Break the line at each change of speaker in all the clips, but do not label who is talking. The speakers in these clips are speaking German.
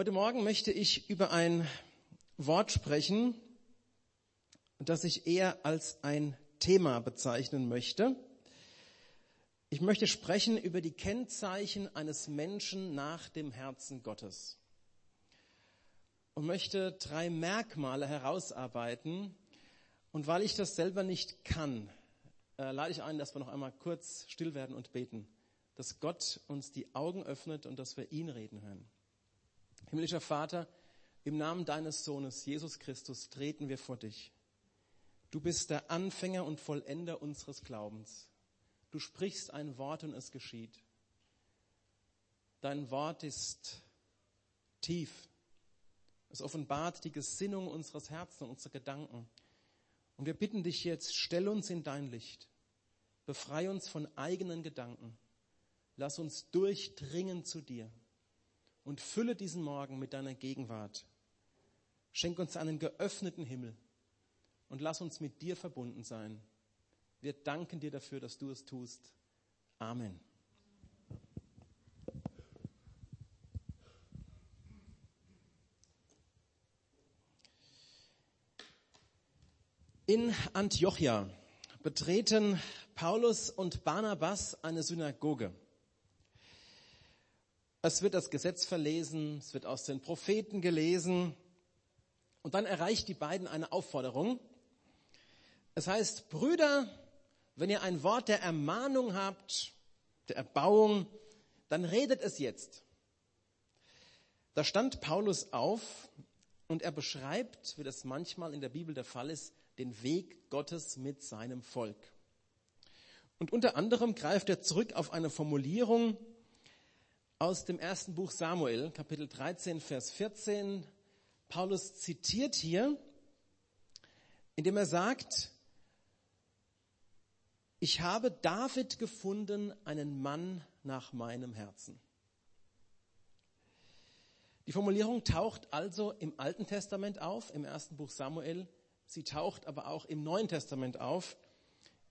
Heute Morgen möchte ich über ein Wort sprechen, das ich eher als ein Thema bezeichnen möchte. Ich möchte sprechen über die Kennzeichen eines Menschen nach dem Herzen Gottes und möchte drei Merkmale herausarbeiten. Und weil ich das selber nicht kann, äh, lade ich ein, dass wir noch einmal kurz still werden und beten, dass Gott uns die Augen öffnet und dass wir ihn reden hören. Himmlischer Vater, im Namen deines Sohnes Jesus Christus treten wir vor dich. Du bist der Anfänger und Vollender unseres Glaubens. Du sprichst ein Wort und es geschieht. Dein Wort ist tief. Es offenbart die Gesinnung unseres Herzens und unserer Gedanken. Und wir bitten dich jetzt, stell uns in dein Licht. Befrei uns von eigenen Gedanken. Lass uns durchdringen zu dir und fülle diesen Morgen mit deiner Gegenwart. Schenk uns einen geöffneten Himmel und lass uns mit dir verbunden sein. Wir danken dir dafür, dass du es tust. Amen. In Antiochia betreten Paulus und Barnabas eine Synagoge. Es wird das Gesetz verlesen, es wird aus den Propheten gelesen. Und dann erreicht die beiden eine Aufforderung. Es heißt, Brüder, wenn ihr ein Wort der Ermahnung habt, der Erbauung, dann redet es jetzt. Da stand Paulus auf und er beschreibt, wie das manchmal in der Bibel der Fall ist, den Weg Gottes mit seinem Volk. Und unter anderem greift er zurück auf eine Formulierung, aus dem ersten Buch Samuel, Kapitel 13, Vers 14. Paulus zitiert hier, indem er sagt, ich habe David gefunden, einen Mann nach meinem Herzen. Die Formulierung taucht also im Alten Testament auf, im ersten Buch Samuel. Sie taucht aber auch im Neuen Testament auf,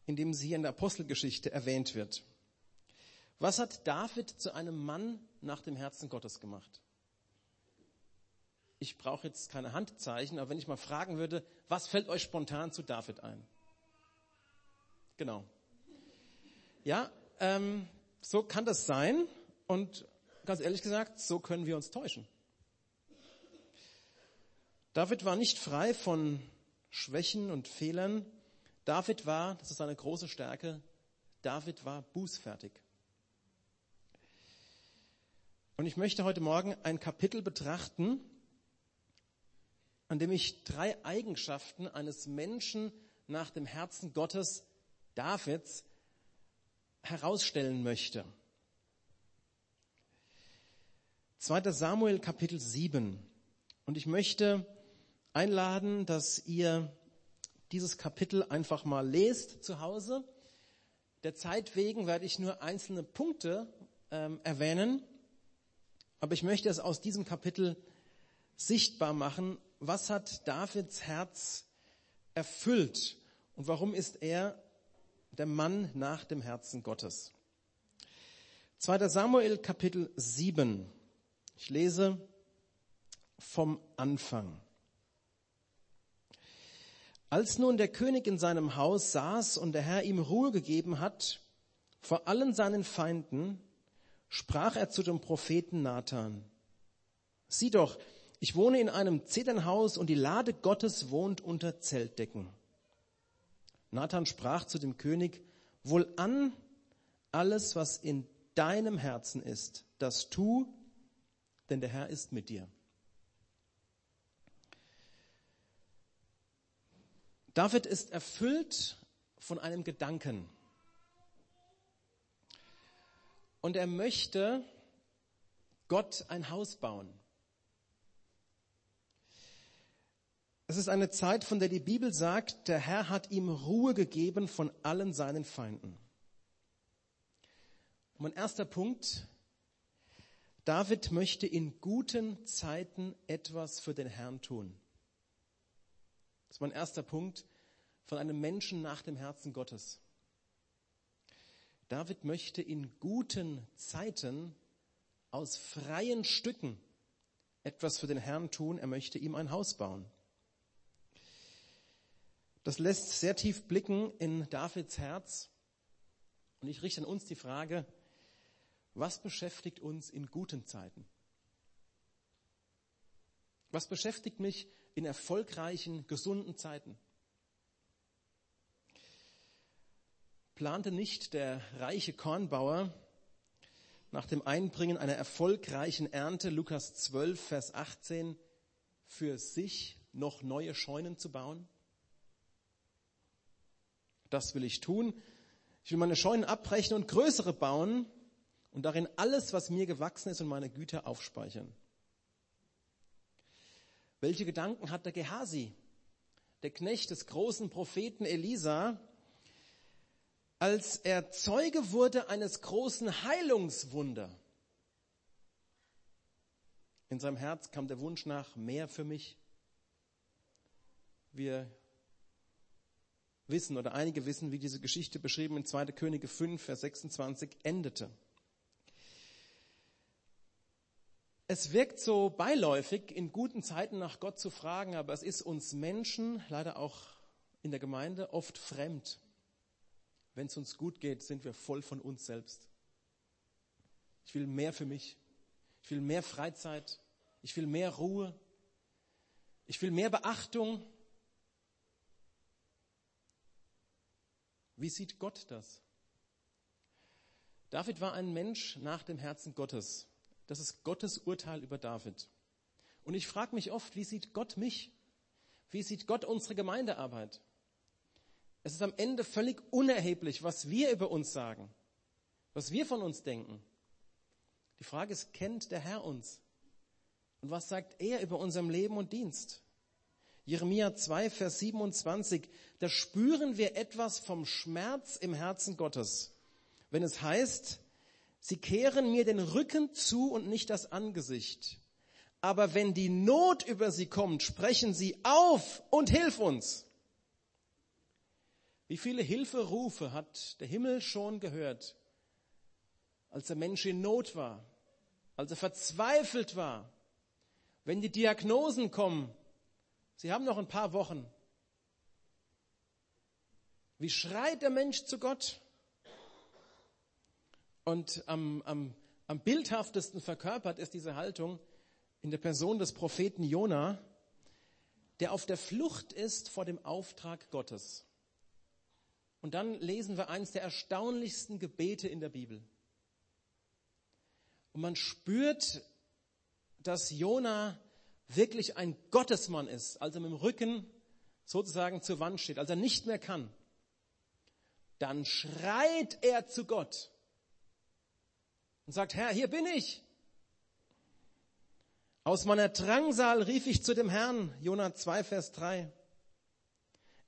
indem sie hier in der Apostelgeschichte erwähnt wird. Was hat David zu einem Mann nach dem Herzen Gottes gemacht? Ich brauche jetzt keine Handzeichen, aber wenn ich mal fragen würde, was fällt euch spontan zu David ein? Genau. Ja, ähm, so kann das sein und ganz ehrlich gesagt, so können wir uns täuschen. David war nicht frei von Schwächen und Fehlern. David war, das ist seine große Stärke, David war bußfertig. Und ich möchte heute Morgen ein Kapitel betrachten, an dem ich drei Eigenschaften eines Menschen nach dem Herzen Gottes, Davids, herausstellen möchte. 2. Samuel Kapitel 7. Und ich möchte einladen, dass ihr dieses Kapitel einfach mal lest zu Hause. Der Zeit wegen werde ich nur einzelne Punkte ähm, erwähnen. Aber ich möchte es aus diesem Kapitel sichtbar machen. Was hat Davids Herz erfüllt und warum ist er der Mann nach dem Herzen Gottes? 2. Samuel Kapitel 7. Ich lese vom Anfang. Als nun der König in seinem Haus saß und der Herr ihm Ruhe gegeben hat vor allen seinen Feinden, sprach er zu dem Propheten Nathan, sieh doch, ich wohne in einem Zedernhaus und die Lade Gottes wohnt unter Zeltdecken. Nathan sprach zu dem König, wohlan alles, was in deinem Herzen ist, das tu, denn der Herr ist mit dir. David ist erfüllt von einem Gedanken. Und er möchte Gott ein Haus bauen. Es ist eine Zeit, von der die Bibel sagt, der Herr hat ihm Ruhe gegeben von allen seinen Feinden. Und mein erster Punkt, David möchte in guten Zeiten etwas für den Herrn tun. Das ist mein erster Punkt von einem Menschen nach dem Herzen Gottes. David möchte in guten Zeiten aus freien Stücken etwas für den Herrn tun, er möchte ihm ein Haus bauen. Das lässt sehr tief blicken in Davids Herz. Und ich richte an uns die Frage, was beschäftigt uns in guten Zeiten? Was beschäftigt mich in erfolgreichen, gesunden Zeiten? Plante nicht der reiche Kornbauer nach dem Einbringen einer erfolgreichen Ernte, Lukas 12, Vers 18, für sich noch neue Scheunen zu bauen? Das will ich tun. Ich will meine Scheunen abbrechen und größere bauen und darin alles, was mir gewachsen ist und meine Güter aufspeichern. Welche Gedanken hat der Gehasi, der Knecht des großen Propheten Elisa, als er Zeuge wurde eines großen Heilungswunder? In seinem Herz kam der Wunsch nach mehr für mich. Wir wissen oder einige wissen, wie diese Geschichte beschrieben in 2. Könige 5, Vers 26 endete. Es wirkt so beiläufig, in guten Zeiten nach Gott zu fragen, aber es ist uns Menschen, leider auch in der Gemeinde, oft fremd. Wenn es uns gut geht, sind wir voll von uns selbst. Ich will mehr für mich. Ich will mehr Freizeit. Ich will mehr Ruhe. Ich will mehr Beachtung. Wie sieht Gott das? David war ein Mensch nach dem Herzen Gottes. Das ist Gottes Urteil über David. Und ich frage mich oft, wie sieht Gott mich? Wie sieht Gott unsere Gemeindearbeit? Es ist am Ende völlig unerheblich, was wir über uns sagen, was wir von uns denken. Die Frage ist, kennt der Herr uns? Und was sagt er über unserem Leben und Dienst? Jeremia 2, Vers 27, da spüren wir etwas vom Schmerz im Herzen Gottes, wenn es heißt, Sie kehren mir den Rücken zu und nicht das Angesicht. Aber wenn die Not über sie kommt, sprechen sie auf und hilf uns. Wie viele Hilferufe hat der Himmel schon gehört, als der Mensch in Not war, als er verzweifelt war, wenn die Diagnosen kommen, Sie haben noch ein paar Wochen. Wie schreit der Mensch zu Gott? Und am, am, am bildhaftesten verkörpert ist diese Haltung in der Person des Propheten Jona, der auf der Flucht ist vor dem Auftrag Gottes. Und dann lesen wir eines der erstaunlichsten Gebete in der Bibel. Und man spürt, dass Jona wirklich ein Gottesmann ist, als er mit dem Rücken sozusagen zur Wand steht, als er nicht mehr kann. Dann schreit er zu Gott und sagt, Herr, hier bin ich. Aus meiner Drangsal rief ich zu dem Herrn, Jonah 2, Vers 3.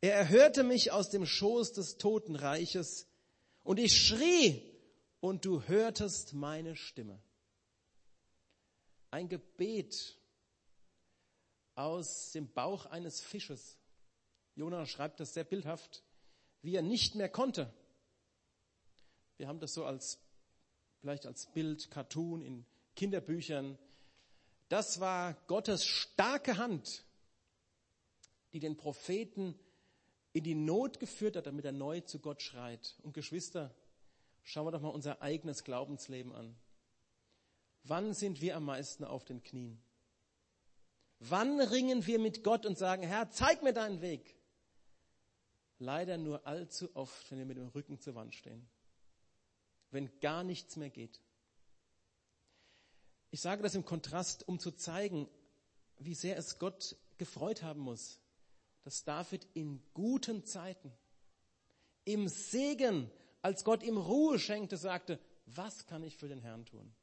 Er erhörte mich aus dem Schoß des Totenreiches und ich schrie und du hörtest meine Stimme. Ein Gebet aus dem Bauch eines Fisches. Jonah schreibt das sehr bildhaft, wie er nicht mehr konnte. Wir haben das so als vielleicht als Bild, Cartoon in Kinderbüchern. Das war Gottes starke Hand, die den Propheten in die Not geführt hat, damit er neu zu Gott schreit. Und Geschwister, schauen wir doch mal unser eigenes Glaubensleben an. Wann sind wir am meisten auf den Knien? Wann ringen wir mit Gott und sagen, Herr, zeig mir deinen Weg? Leider nur allzu oft, wenn wir mit dem Rücken zur Wand stehen wenn gar nichts mehr geht. Ich sage das im Kontrast, um zu zeigen, wie sehr es Gott gefreut haben muss, dass David in guten Zeiten, im Segen, als Gott ihm Ruhe schenkte, sagte, was kann ich für den Herrn tun?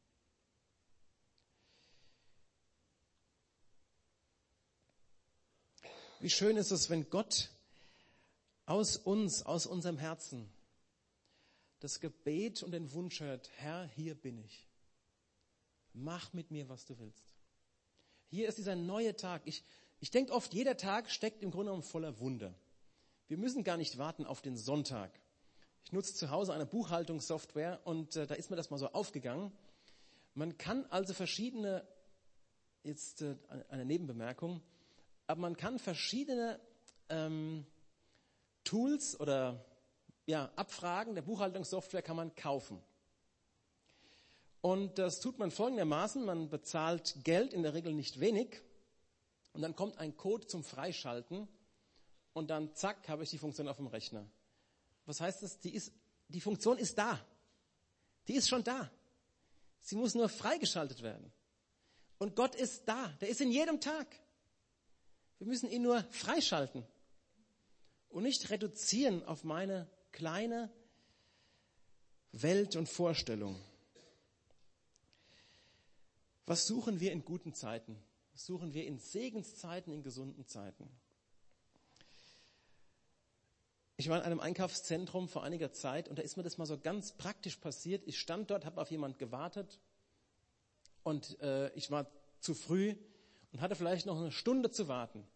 Wie schön ist es, wenn Gott aus uns, aus unserem Herzen das Gebet und den Wunsch hört, Herr, hier bin ich. Mach mit mir, was du willst. Hier ist dieser neue Tag. Ich, ich denke oft, jeder Tag steckt im Grunde genommen voller Wunder. Wir müssen gar nicht warten auf den Sonntag. Ich nutze zu Hause eine Buchhaltungssoftware und äh, da ist mir das mal so aufgegangen. Man kann also verschiedene jetzt äh, eine Nebenbemerkung, aber man kann verschiedene ähm, Tools oder ja, Abfragen der Buchhaltungssoftware kann man kaufen. Und das tut man folgendermaßen, man bezahlt Geld, in der Regel nicht wenig, und dann kommt ein Code zum Freischalten und dann zack, habe ich die Funktion auf dem Rechner. Was heißt das? Die, ist, die Funktion ist da. Die ist schon da. Sie muss nur freigeschaltet werden. Und Gott ist da. Der ist in jedem Tag. Wir müssen ihn nur freischalten und nicht reduzieren auf meine kleine Welt und Vorstellung. Was suchen wir in guten Zeiten? Suchen wir in Segenszeiten, in gesunden Zeiten? Ich war in einem Einkaufszentrum vor einiger Zeit und da ist mir das mal so ganz praktisch passiert. Ich stand dort, habe auf jemand gewartet und äh, ich war zu früh und hatte vielleicht noch eine Stunde zu warten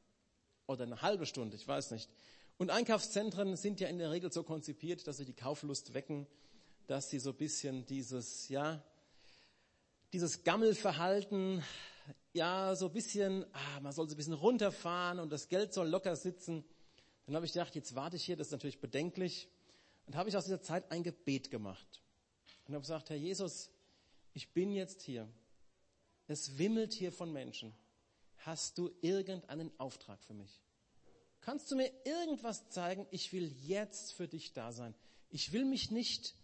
oder eine halbe Stunde, ich weiß nicht. Und Einkaufszentren sind ja in der Regel so konzipiert, dass sie die Kauflust wecken, dass sie so ein bisschen dieses, ja, dieses Gammelverhalten, ja, so ein bisschen, ah, man soll so ein bisschen runterfahren und das Geld soll locker sitzen. Dann habe ich gedacht, jetzt warte ich hier, das ist natürlich bedenklich. Und habe ich aus dieser Zeit ein Gebet gemacht. Und habe gesagt, Herr Jesus, ich bin jetzt hier. Es wimmelt hier von Menschen. Hast du irgendeinen Auftrag für mich? Kannst du mir irgendwas zeigen? Ich will jetzt für dich da sein. Ich will mich nicht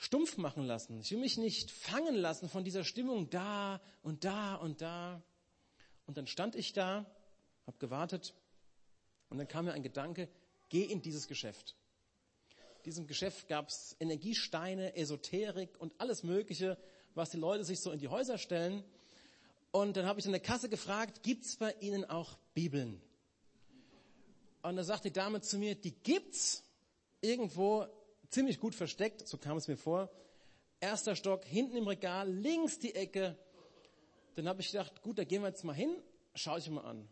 stumpf machen lassen. Ich will mich nicht fangen lassen von dieser Stimmung da und da und da. Und dann stand ich da, habe gewartet und dann kam mir ein Gedanke, geh in dieses Geschäft. In diesem Geschäft gab es Energiesteine, Esoterik und alles Mögliche, was die Leute sich so in die Häuser stellen. Und dann habe ich in der Kasse gefragt, gibt's bei Ihnen auch Bibeln? Und da sagt die Dame zu mir, die gibt's irgendwo ziemlich gut versteckt, so kam es mir vor. Erster Stock, hinten im Regal, links die Ecke. Dann habe ich gedacht, gut, da gehen wir jetzt mal hin, schaue ich mal an.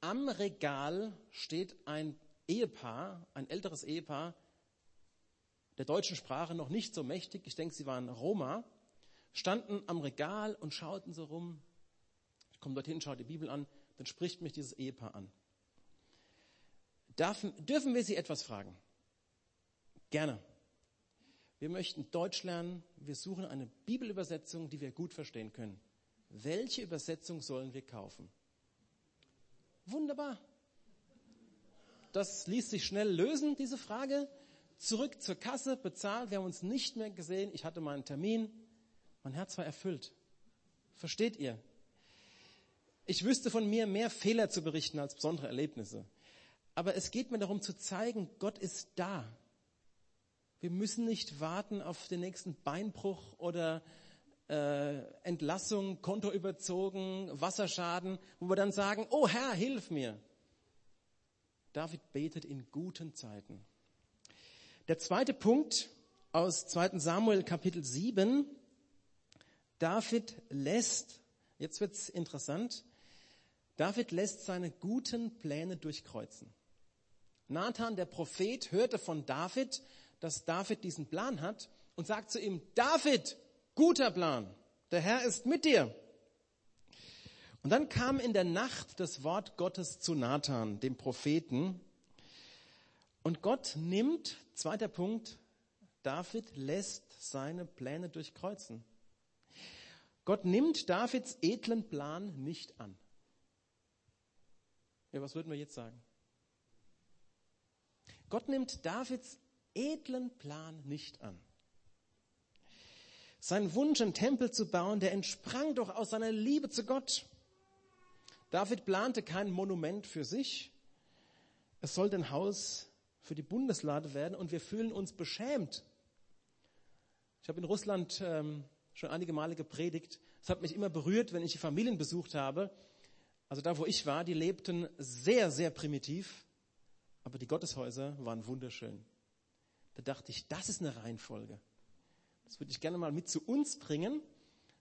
Am Regal steht ein Ehepaar, ein älteres Ehepaar, der deutschen Sprache noch nicht so mächtig, ich denke, sie waren Roma, standen am Regal und schauten so rum. Ich komme dorthin, schaue die Bibel an, dann spricht mich dieses Ehepaar an. Darf, dürfen wir Sie etwas fragen? Gerne. Wir möchten Deutsch lernen. Wir suchen eine Bibelübersetzung, die wir gut verstehen können. Welche Übersetzung sollen wir kaufen? Wunderbar. Das ließ sich schnell lösen, diese Frage. Zurück zur Kasse, bezahlt. Wir haben uns nicht mehr gesehen. Ich hatte meinen Termin. Mein Herz war erfüllt. Versteht ihr? Ich wüsste von mir mehr Fehler zu berichten als besondere Erlebnisse. Aber es geht mir darum zu zeigen, Gott ist da. Wir müssen nicht warten auf den nächsten Beinbruch oder äh, Entlassung, Konto überzogen, Wasserschaden, wo wir dann sagen, oh Herr, hilf mir. David betet in guten Zeiten. Der zweite Punkt aus 2. Samuel Kapitel 7. David lässt, jetzt wird's interessant, David lässt seine guten Pläne durchkreuzen. Nathan, der Prophet, hörte von David, dass David diesen Plan hat und sagt zu ihm, David, guter Plan, der Herr ist mit dir. Und dann kam in der Nacht das Wort Gottes zu Nathan, dem Propheten. Und Gott nimmt, zweiter Punkt, David lässt seine Pläne durchkreuzen. Gott nimmt Davids edlen Plan nicht an. Ja, was würden wir jetzt sagen? Gott nimmt Davids edlen Plan nicht an. Sein Wunsch, einen Tempel zu bauen, der entsprang doch aus seiner Liebe zu Gott. David plante kein Monument für sich. Es sollte ein Haus für die Bundeslade werden und wir fühlen uns beschämt. Ich habe in Russland ähm, schon einige Male gepredigt. Es hat mich immer berührt, wenn ich die Familien besucht habe. Also da, wo ich war, die lebten sehr, sehr primitiv, aber die Gotteshäuser waren wunderschön. Da dachte ich, das ist eine Reihenfolge. Das würde ich gerne mal mit zu uns bringen,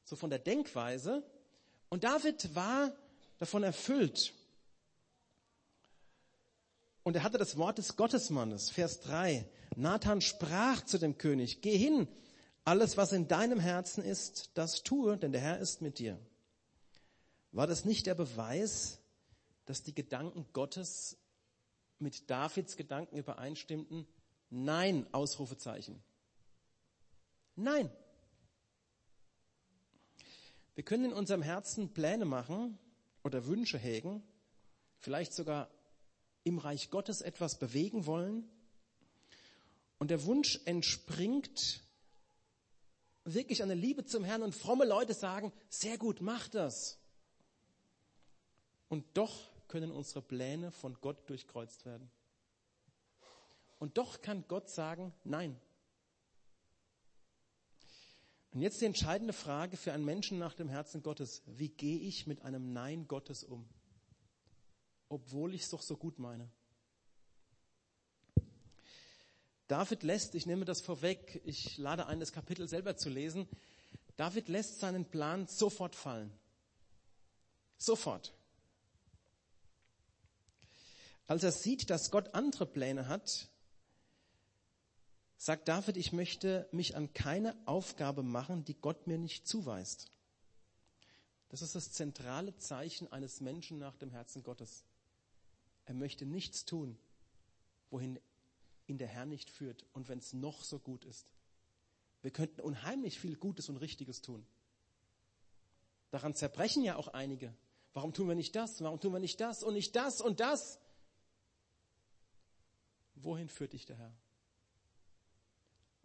so von der Denkweise. Und David war davon erfüllt. Und er hatte das Wort des Gottesmannes, Vers 3. Nathan sprach zu dem König, geh hin, alles was in deinem Herzen ist, das tue, denn der Herr ist mit dir. War das nicht der Beweis, dass die Gedanken Gottes mit Davids Gedanken übereinstimmten? Nein, Ausrufezeichen. Nein. Wir können in unserem Herzen Pläne machen oder Wünsche hegen, vielleicht sogar im Reich Gottes etwas bewegen wollen. Und der Wunsch entspringt wirklich an der Liebe zum Herrn und fromme Leute sagen, sehr gut, mach das. Und doch können unsere Pläne von Gott durchkreuzt werden. Und doch kann Gott sagen, nein. Und jetzt die entscheidende Frage für einen Menschen nach dem Herzen Gottes. Wie gehe ich mit einem Nein Gottes um? Obwohl ich es doch so gut meine. David lässt, ich nehme das vorweg, ich lade ein, das Kapitel selber zu lesen. David lässt seinen Plan sofort fallen. Sofort. Als er sieht, dass Gott andere Pläne hat, sagt David, ich möchte mich an keine Aufgabe machen, die Gott mir nicht zuweist. Das ist das zentrale Zeichen eines Menschen nach dem Herzen Gottes. Er möchte nichts tun, wohin ihn der Herr nicht führt und wenn es noch so gut ist. Wir könnten unheimlich viel Gutes und Richtiges tun. Daran zerbrechen ja auch einige. Warum tun wir nicht das? Warum tun wir nicht das und nicht das und das? Wohin führt dich der Herr?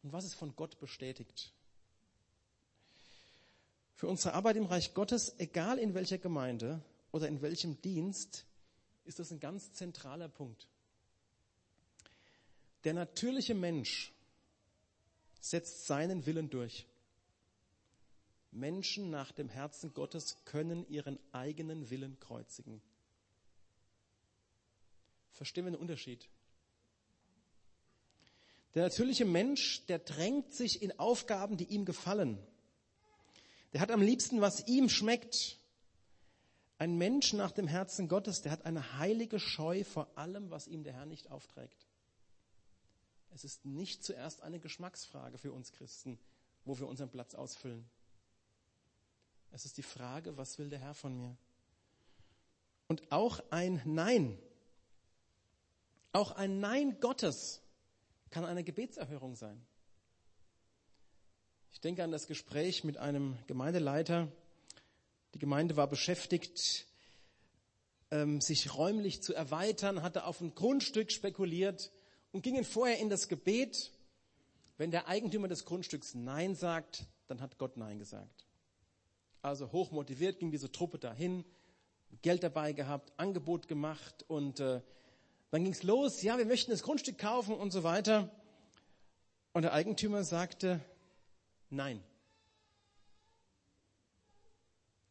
Und was ist von Gott bestätigt. Für unsere Arbeit im Reich Gottes, egal in welcher Gemeinde oder in welchem Dienst, ist das ein ganz zentraler Punkt. Der natürliche Mensch setzt seinen Willen durch. Menschen nach dem Herzen Gottes können ihren eigenen Willen kreuzigen. Verstehen wir den Unterschied? Der natürliche Mensch, der drängt sich in Aufgaben, die ihm gefallen. Der hat am liebsten, was ihm schmeckt. Ein Mensch nach dem Herzen Gottes, der hat eine heilige Scheu vor allem, was ihm der Herr nicht aufträgt. Es ist nicht zuerst eine Geschmacksfrage für uns Christen, wo wir unseren Platz ausfüllen. Es ist die Frage, was will der Herr von mir? Und auch ein Nein, auch ein Nein Gottes kann eine Gebetserhörung sein. Ich denke an das Gespräch mit einem Gemeindeleiter. Die Gemeinde war beschäftigt, ähm, sich räumlich zu erweitern, hatte auf ein Grundstück spekuliert und gingen vorher in das Gebet. Wenn der Eigentümer des Grundstücks Nein sagt, dann hat Gott Nein gesagt. Also hoch motiviert ging diese Truppe dahin, Geld dabei gehabt, Angebot gemacht und äh, dann ging es los, ja, wir möchten das Grundstück kaufen und so weiter. Und der Eigentümer sagte, nein.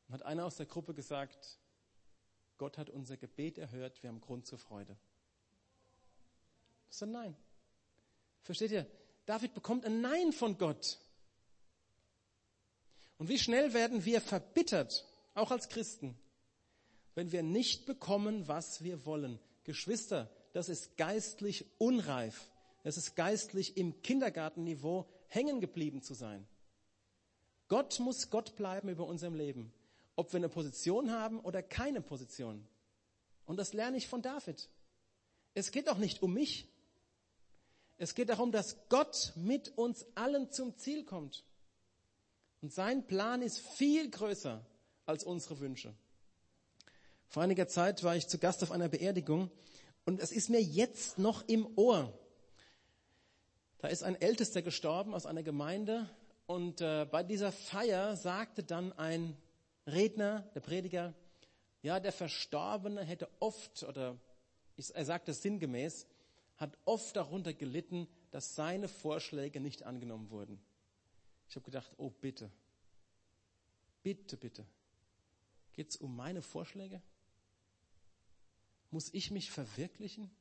Und hat einer aus der Gruppe gesagt, Gott hat unser Gebet erhört, wir haben Grund zur Freude. Das ist ein Nein. Versteht ihr? David bekommt ein Nein von Gott. Und wie schnell werden wir verbittert, auch als Christen, wenn wir nicht bekommen, was wir wollen. Geschwister, das ist geistlich unreif. Es ist geistlich im Kindergartenniveau hängen geblieben zu sein. Gott muss Gott bleiben über unserem Leben. Ob wir eine Position haben oder keine Position. Und das lerne ich von David. Es geht auch nicht um mich. Es geht darum, dass Gott mit uns allen zum Ziel kommt. Und sein Plan ist viel größer als unsere Wünsche. Vor einiger Zeit war ich zu Gast auf einer Beerdigung und es ist mir jetzt noch im Ohr. Da ist ein Ältester gestorben aus einer Gemeinde und äh, bei dieser Feier sagte dann ein Redner, der Prediger, ja, der Verstorbene hätte oft, oder er sagte sinngemäß, hat oft darunter gelitten, dass seine Vorschläge nicht angenommen wurden. Ich habe gedacht, oh bitte, bitte, bitte, geht es um meine Vorschläge? Muss ich mich verwirklichen?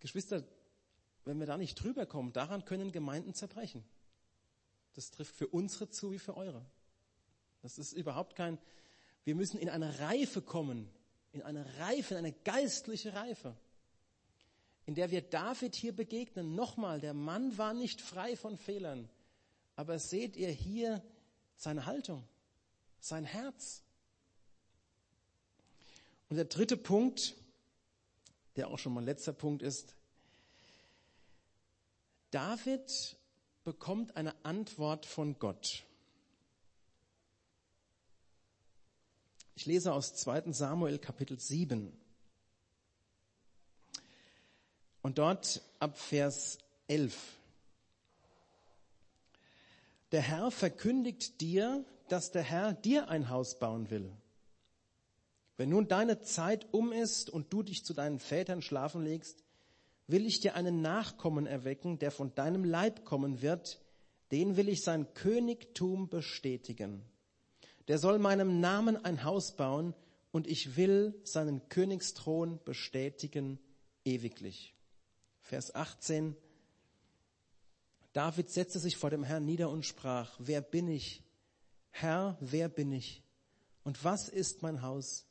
Geschwister, wenn wir da nicht drüber kommen, daran können Gemeinden zerbrechen. Das trifft für unsere zu wie für eure. Das ist überhaupt kein, wir müssen in eine Reife kommen, in eine Reife, in eine geistliche Reife, in der wir David hier begegnen. Nochmal, der Mann war nicht frei von Fehlern, aber seht ihr hier seine Haltung, sein Herz. Und der dritte Punkt, der auch schon mein letzter Punkt ist, David bekommt eine Antwort von Gott. Ich lese aus 2 Samuel Kapitel 7. Und dort ab Vers 11. Der Herr verkündigt dir, dass der Herr dir ein Haus bauen will. Wenn nun deine Zeit um ist und du dich zu deinen Vätern schlafen legst, will ich dir einen Nachkommen erwecken, der von deinem Leib kommen wird, den will ich sein Königtum bestätigen. Der soll meinem Namen ein Haus bauen und ich will seinen Königsthron bestätigen ewiglich. Vers 18. David setzte sich vor dem Herrn nieder und sprach, wer bin ich? Herr, wer bin ich? Und was ist mein Haus,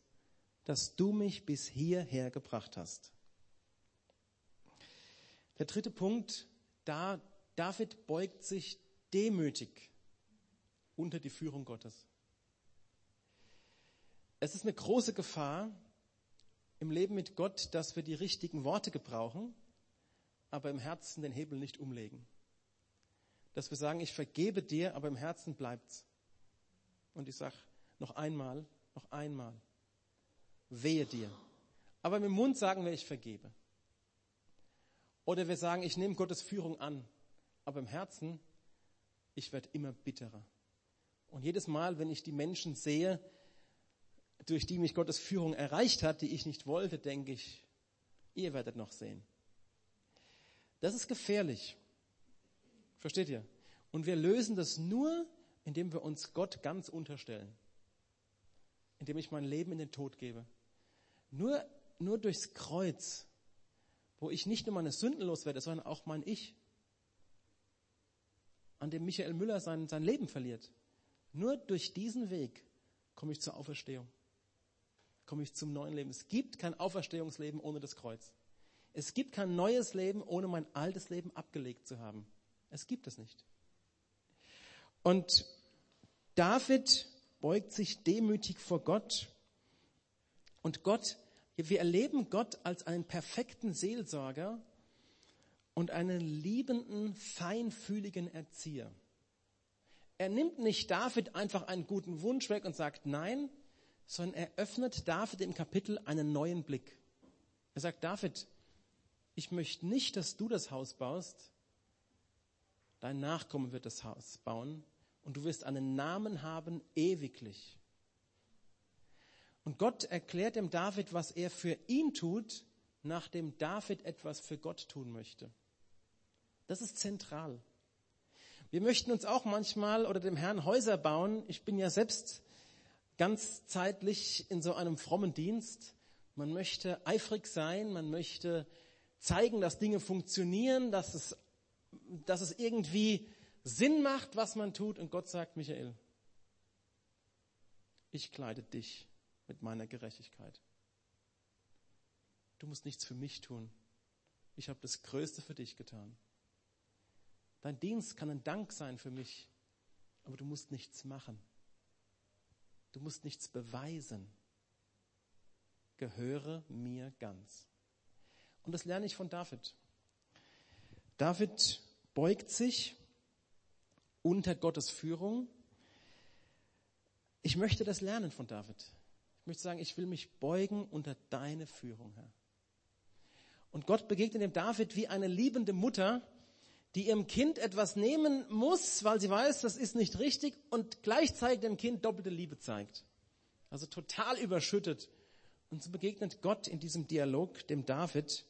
dass du mich bis hierher gebracht hast? Der dritte Punkt, da David beugt sich demütig unter die Führung Gottes. Es ist eine große Gefahr im Leben mit Gott, dass wir die richtigen Worte gebrauchen, aber im Herzen den Hebel nicht umlegen. Dass wir sagen, ich vergebe dir, aber im Herzen bleibt's. Und ich sage noch einmal, noch einmal, wehe dir. Aber mit dem Mund sagen wir, ich vergebe. Oder wir sagen, ich nehme Gottes Führung an, aber im Herzen, ich werde immer bitterer. Und jedes Mal, wenn ich die Menschen sehe, durch die mich Gottes Führung erreicht hat, die ich nicht wollte, denke ich, ihr werdet noch sehen. Das ist gefährlich. Versteht ihr? Und wir lösen das nur, indem wir uns Gott ganz unterstellen. Indem ich mein Leben in den Tod gebe. Nur, nur durchs Kreuz wo ich nicht nur meine Sünden loswerde, sondern auch mein Ich, an dem Michael Müller sein, sein Leben verliert. Nur durch diesen Weg komme ich zur Auferstehung, komme ich zum neuen Leben. Es gibt kein Auferstehungsleben ohne das Kreuz. Es gibt kein neues Leben, ohne mein altes Leben abgelegt zu haben. Es gibt es nicht. Und David beugt sich demütig vor Gott und Gott wir erleben Gott als einen perfekten Seelsorger und einen liebenden, feinfühligen Erzieher. Er nimmt nicht David einfach einen guten Wunsch weg und sagt nein, sondern er öffnet David im Kapitel einen neuen Blick. Er sagt, David, ich möchte nicht, dass du das Haus baust, dein Nachkommen wird das Haus bauen und du wirst einen Namen haben ewiglich. Und Gott erklärt dem David, was er für ihn tut, nachdem David etwas für Gott tun möchte. Das ist zentral. Wir möchten uns auch manchmal oder dem Herrn Häuser bauen. Ich bin ja selbst ganz zeitlich in so einem frommen Dienst. Man möchte eifrig sein, man möchte zeigen, dass Dinge funktionieren, dass es, dass es irgendwie Sinn macht, was man tut. Und Gott sagt, Michael, ich kleide dich mit meiner Gerechtigkeit. Du musst nichts für mich tun. Ich habe das Größte für dich getan. Dein Dienst kann ein Dank sein für mich, aber du musst nichts machen. Du musst nichts beweisen. Gehöre mir ganz. Und das lerne ich von David. David beugt sich unter Gottes Führung. Ich möchte das lernen von David. Ich möchte sagen, ich will mich beugen unter deine Führung, Herr. Und Gott begegnet dem David wie eine liebende Mutter, die ihrem Kind etwas nehmen muss, weil sie weiß, das ist nicht richtig und gleichzeitig dem Kind doppelte Liebe zeigt. Also total überschüttet. Und so begegnet Gott in diesem Dialog dem David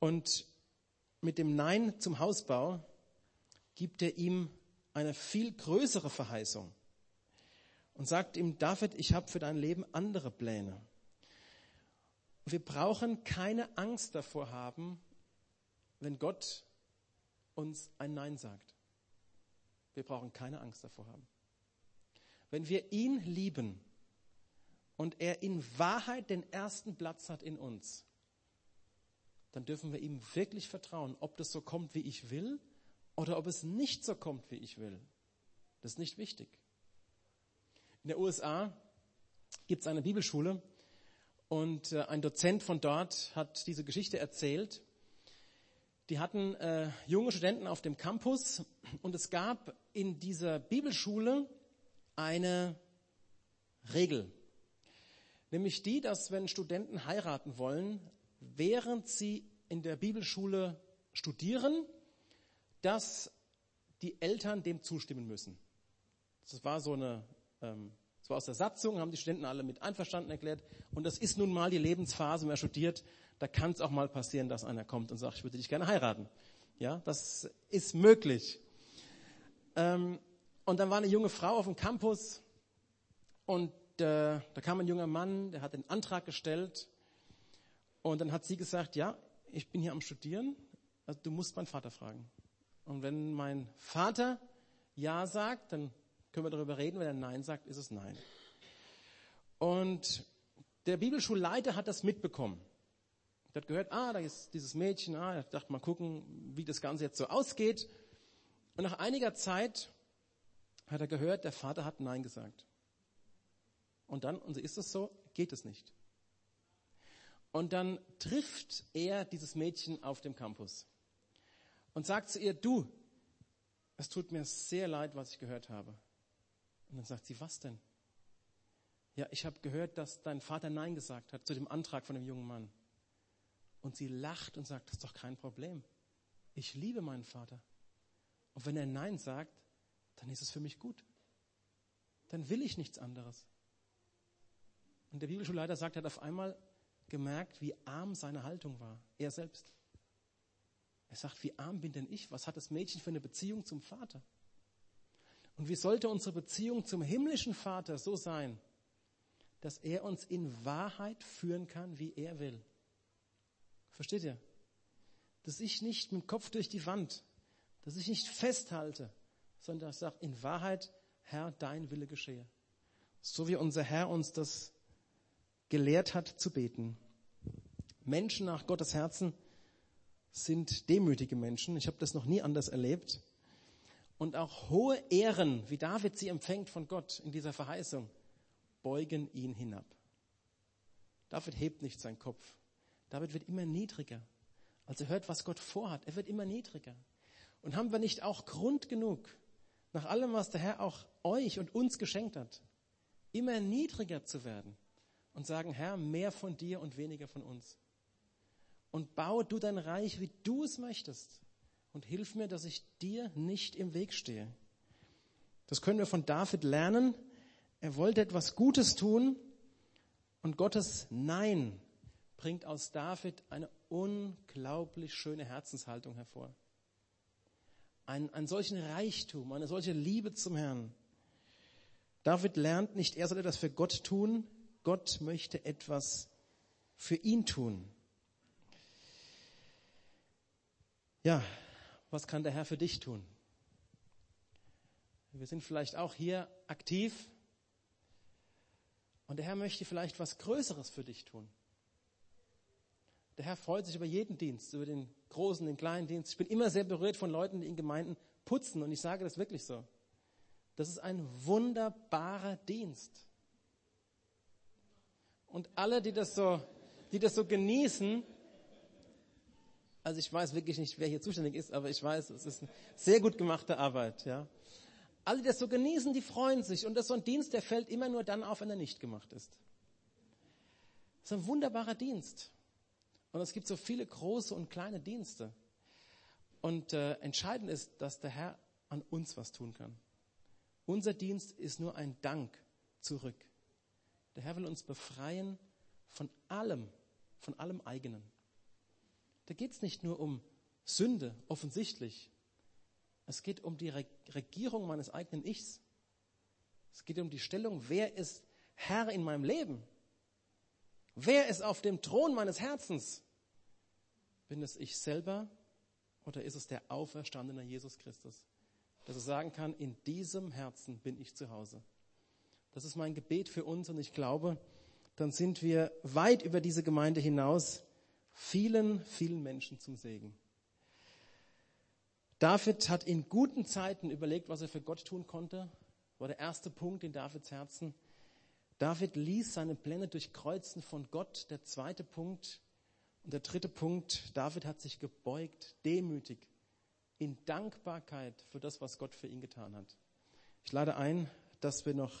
und mit dem Nein zum Hausbau gibt er ihm eine viel größere Verheißung und sagt ihm, David, ich habe für dein Leben andere Pläne. Wir brauchen keine Angst davor haben, wenn Gott uns ein Nein sagt. Wir brauchen keine Angst davor haben. Wenn wir ihn lieben und er in Wahrheit den ersten Platz hat in uns, dann dürfen wir ihm wirklich vertrauen, ob das so kommt, wie ich will, oder ob es nicht so kommt, wie ich will. Das ist nicht wichtig. In der USA gibt es eine Bibelschule Und äh, ein Dozent von dort hat diese Geschichte erzählt. Die hatten äh, junge Studenten auf dem Campus und es gab in dieser Bibelschule eine Regel. Nämlich die, dass wenn Studenten heiraten wollen, während sie in der Bibelschule studieren, dass die Eltern dem zustimmen müssen. Das war so eine, ähm, das war aus der Satzung, haben die Studenten alle mit einverstanden erklärt. Und das ist nun mal die Lebensphase, wenn man studiert. Da kann es auch mal passieren, dass einer kommt und sagt, ich würde dich gerne heiraten. Ja, das ist möglich. Ähm, und dann war eine junge Frau auf dem Campus und äh, da kam ein junger Mann, der hat den Antrag gestellt und dann hat sie gesagt, ja, ich bin hier am Studieren, also du musst meinen Vater fragen. Und wenn mein Vater Ja sagt, dann können wir darüber reden. Wenn er Nein sagt, ist es Nein. Und der Bibelschulleiter hat das mitbekommen. Er hat gehört, ah, da ist dieses Mädchen, ah, er dachte mal gucken, wie das Ganze jetzt so ausgeht. Und nach einiger Zeit hat er gehört, der Vater hat Nein gesagt. Und dann, und so ist es so, geht es nicht. Und dann trifft er dieses Mädchen auf dem Campus und sagt zu ihr, du, es tut mir sehr leid, was ich gehört habe. Und dann sagt sie, was denn? Ja, ich habe gehört, dass dein Vater Nein gesagt hat zu dem Antrag von dem jungen Mann. Und sie lacht und sagt, das ist doch kein Problem. Ich liebe meinen Vater. Und wenn er Nein sagt, dann ist es für mich gut. Dann will ich nichts anderes. Und der Bibelschulleiter sagt, er hat auf einmal gemerkt, wie arm seine Haltung war. Er selbst. Er sagt, wie arm bin denn ich? Was hat das Mädchen für eine Beziehung zum Vater? Und wie sollte unsere Beziehung zum himmlischen Vater so sein, dass er uns in Wahrheit führen kann, wie er will? Versteht ihr? Dass ich nicht mit dem Kopf durch die Wand, dass ich nicht festhalte, sondern dass ich sage, in Wahrheit, Herr, dein Wille geschehe. So wie unser Herr uns das gelehrt hat zu beten. Menschen nach Gottes Herzen sind demütige Menschen. Ich habe das noch nie anders erlebt. Und auch hohe Ehren, wie David sie empfängt von Gott in dieser Verheißung, beugen ihn hinab. David hebt nicht seinen Kopf. David wird immer niedriger. Als er hört, was Gott vorhat, er wird immer niedriger. Und haben wir nicht auch Grund genug, nach allem, was der Herr auch euch und uns geschenkt hat, immer niedriger zu werden und sagen, Herr, mehr von dir und weniger von uns und baue du dein Reich, wie du es möchtest. Und hilf mir, dass ich dir nicht im Weg stehe. Das können wir von David lernen. Er wollte etwas Gutes tun und Gottes Nein bringt aus David eine unglaublich schöne Herzenshaltung hervor. Ein, einen solchen Reichtum, eine solche Liebe zum Herrn. David lernt nicht, er soll etwas für Gott tun, Gott möchte etwas für ihn tun. Ja, was kann der Herr für dich tun? Wir sind vielleicht auch hier aktiv und der Herr möchte vielleicht was Größeres für dich tun. Der Herr freut sich über jeden Dienst, über den großen, den kleinen Dienst. Ich bin immer sehr berührt von Leuten, die in Gemeinden putzen und ich sage das wirklich so. Das ist ein wunderbarer Dienst. Und alle, die das so, die das so genießen, also ich weiß wirklich nicht, wer hier zuständig ist, aber ich weiß, es ist eine sehr gut gemachte Arbeit, ja. Alle, die das so genießen, die freuen sich. Und das ist so ein Dienst, der fällt immer nur dann auf, wenn er nicht gemacht ist. Das ist ein wunderbarer Dienst. Und es gibt so viele große und kleine Dienste. Und äh, entscheidend ist, dass der Herr an uns was tun kann. Unser Dienst ist nur ein Dank zurück. Der Herr will uns befreien von allem, von allem eigenen. Da geht es nicht nur um Sünde, offensichtlich. Es geht um die Regierung meines eigenen Ichs. Es geht um die Stellung, wer ist Herr in meinem Leben? Wer ist auf dem Thron meines Herzens? Bin es ich selber oder ist es der auferstandene Jesus Christus, dass er sagen kann, in diesem Herzen bin ich zu Hause. Das ist mein Gebet für uns und ich glaube, dann sind wir weit über diese Gemeinde hinaus vielen, vielen Menschen zum Segen. David hat in guten Zeiten überlegt, was er für Gott tun konnte. War der erste Punkt in Davids Herzen. David ließ seine Pläne durchkreuzen von Gott. Der zweite Punkt. Und der dritte Punkt, David hat sich gebeugt, demütig, in Dankbarkeit für das, was Gott für ihn getan hat. Ich lade ein, dass wir noch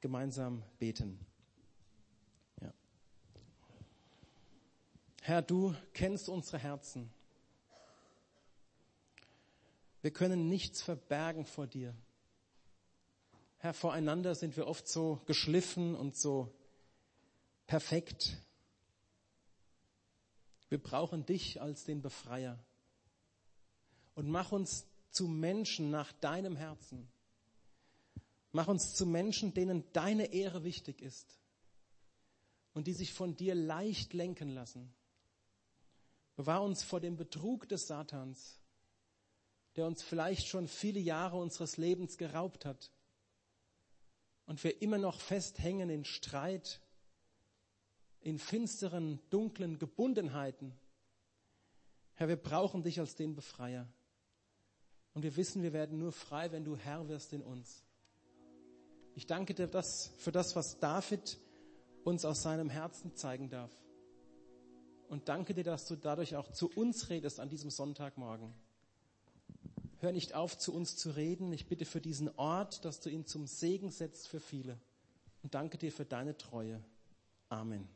gemeinsam beten. Herr, du kennst unsere Herzen. Wir können nichts verbergen vor dir. Herr, voreinander sind wir oft so geschliffen und so perfekt. Wir brauchen dich als den Befreier. Und mach uns zu Menschen nach deinem Herzen. Mach uns zu Menschen, denen deine Ehre wichtig ist und die sich von dir leicht lenken lassen. Bewahr uns vor dem Betrug des Satans, der uns vielleicht schon viele Jahre unseres Lebens geraubt hat und wir immer noch festhängen in Streit, in finsteren, dunklen Gebundenheiten. Herr, wir brauchen dich als den Befreier. Und wir wissen, wir werden nur frei, wenn du Herr wirst in uns. Ich danke dir das, für das, was David uns aus seinem Herzen zeigen darf. Und danke dir, dass du dadurch auch zu uns redest an diesem Sonntagmorgen. Hör nicht auf, zu uns zu reden. Ich bitte für diesen Ort, dass du ihn zum Segen setzt für viele. Und danke dir für deine Treue. Amen.